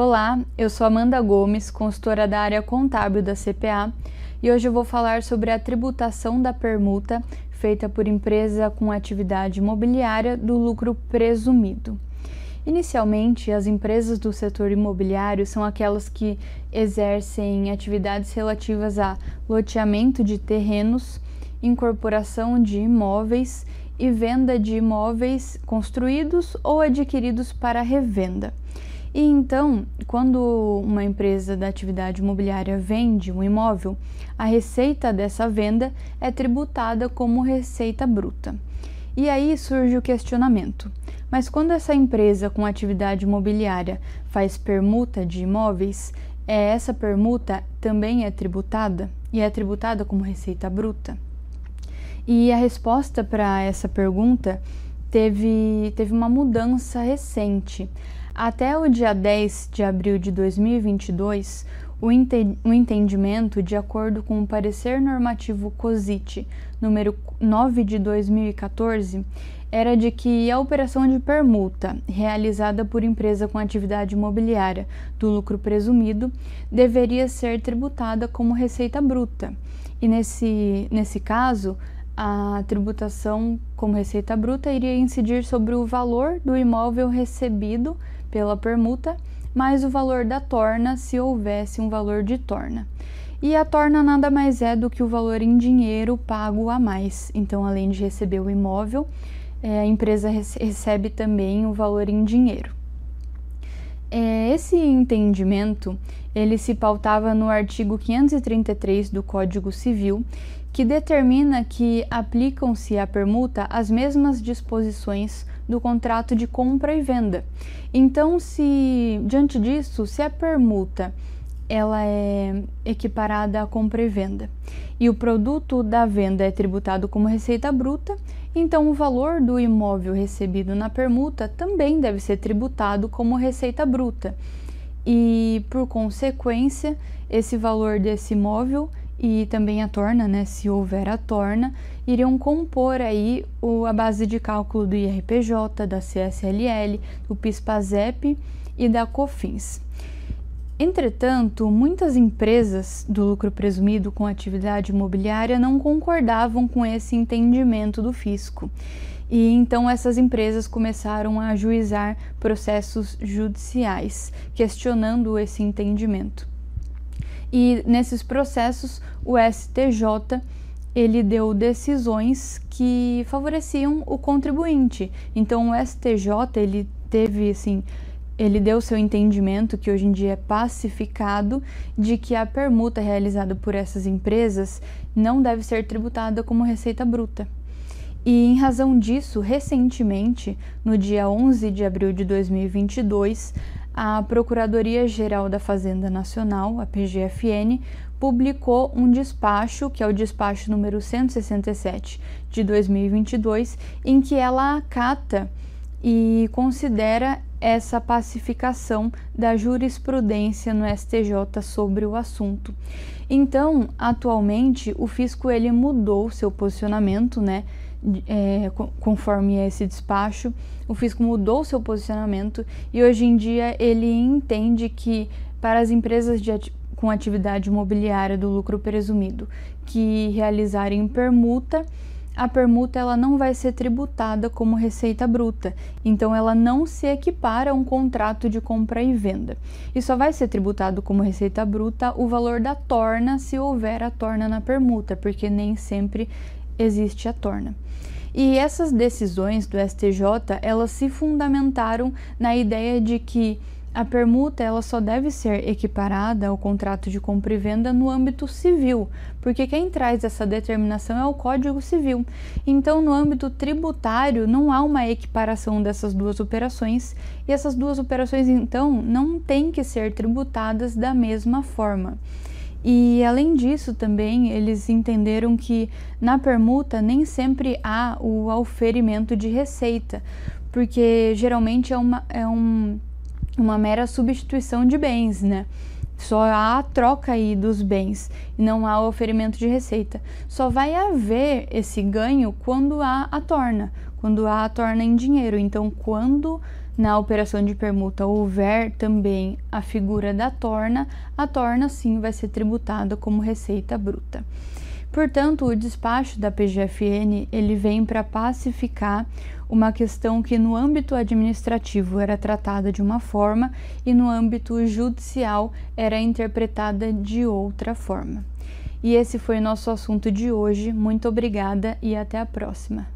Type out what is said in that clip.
Olá, eu sou Amanda Gomes, consultora da área contábil da CPA, e hoje eu vou falar sobre a tributação da permuta feita por empresa com atividade imobiliária do lucro presumido. Inicialmente, as empresas do setor imobiliário são aquelas que exercem atividades relativas a loteamento de terrenos, incorporação de imóveis e venda de imóveis construídos ou adquiridos para revenda. E então, quando uma empresa da atividade imobiliária vende um imóvel, a receita dessa venda é tributada como receita bruta. E aí surge o questionamento: mas quando essa empresa com atividade imobiliária faz permuta de imóveis, é essa permuta também é tributada e é tributada como receita bruta? E a resposta para essa pergunta teve, teve uma mudança recente. Até o dia 10 de abril de 2022, o, entendimento, de acordo com o parecer normativo COSIT número 9 de 2014, era de que a operação de permuta realizada por empresa com atividade imobiliária do lucro presumido deveria ser tributada como receita bruta. E nesse, nesse caso, a tributação como receita bruta iria incidir sobre o valor do imóvel recebido pela permuta, mais o valor da torna, se houvesse um valor de torna. E a torna nada mais é do que o valor em dinheiro pago a mais. Então, além de receber o imóvel, é, a empresa recebe também o valor em dinheiro. É, esse entendimento ele se pautava no artigo 533 do Código Civil, que determina que aplicam-se à permuta as mesmas disposições do contrato de compra e venda. Então, se diante disso, se a permuta ela é equiparada à compra e venda e o produto da venda é tributado como receita bruta, então o valor do imóvel recebido na permuta também deve ser tributado como receita bruta. E por consequência, esse valor desse imóvel e também a torna, né, se houver a torna, iriam compor aí o, a base de cálculo do IRPJ, da CSLL, do PIS/PASEP e da COFINS. Entretanto, muitas empresas do lucro presumido com atividade imobiliária não concordavam com esse entendimento do fisco. E então essas empresas começaram a ajuizar processos judiciais, questionando esse entendimento. E nesses processos, o STJ ele deu decisões que favoreciam o contribuinte. Então o STJ ele teve assim, ele deu seu entendimento que hoje em dia é pacificado de que a permuta realizada por essas empresas não deve ser tributada como receita bruta. E em razão disso, recentemente, no dia 11 de abril de 2022, a Procuradoria-Geral da Fazenda Nacional, a PGFN, publicou um despacho, que é o despacho número 167 de 2022, em que ela acata e considera essa pacificação da jurisprudência no STJ sobre o assunto. Então, atualmente, o fisco ele mudou seu posicionamento, né? é, conforme esse despacho, o fisco mudou seu posicionamento e hoje em dia ele entende que para as empresas de, com atividade imobiliária do lucro presumido que realizarem permuta, a permuta ela não vai ser tributada como receita bruta, então ela não se equipara a um contrato de compra e venda. E só vai ser tributado como receita bruta o valor da torna se houver a torna na permuta, porque nem sempre existe a torna. E essas decisões do STJ, elas se fundamentaram na ideia de que a permuta ela só deve ser equiparada ao contrato de compra e venda no âmbito civil, porque quem traz essa determinação é o Código Civil. Então, no âmbito tributário, não há uma equiparação dessas duas operações, e essas duas operações, então, não têm que ser tributadas da mesma forma. E além disso, também eles entenderam que na permuta nem sempre há o auferimento de receita, porque geralmente é uma, é um, uma mera substituição de bens, né? Só há a troca aí dos bens e não há o oferimento de receita. Só vai haver esse ganho quando há a torna, quando há a torna em dinheiro. Então, quando na operação de permuta houver também a figura da torna, a torna sim vai ser tributada como receita bruta. Portanto, o despacho da PGFN ele vem para pacificar uma questão que no âmbito administrativo era tratada de uma forma e no âmbito judicial era interpretada de outra forma. E esse foi o nosso assunto de hoje. Muito obrigada e até a próxima.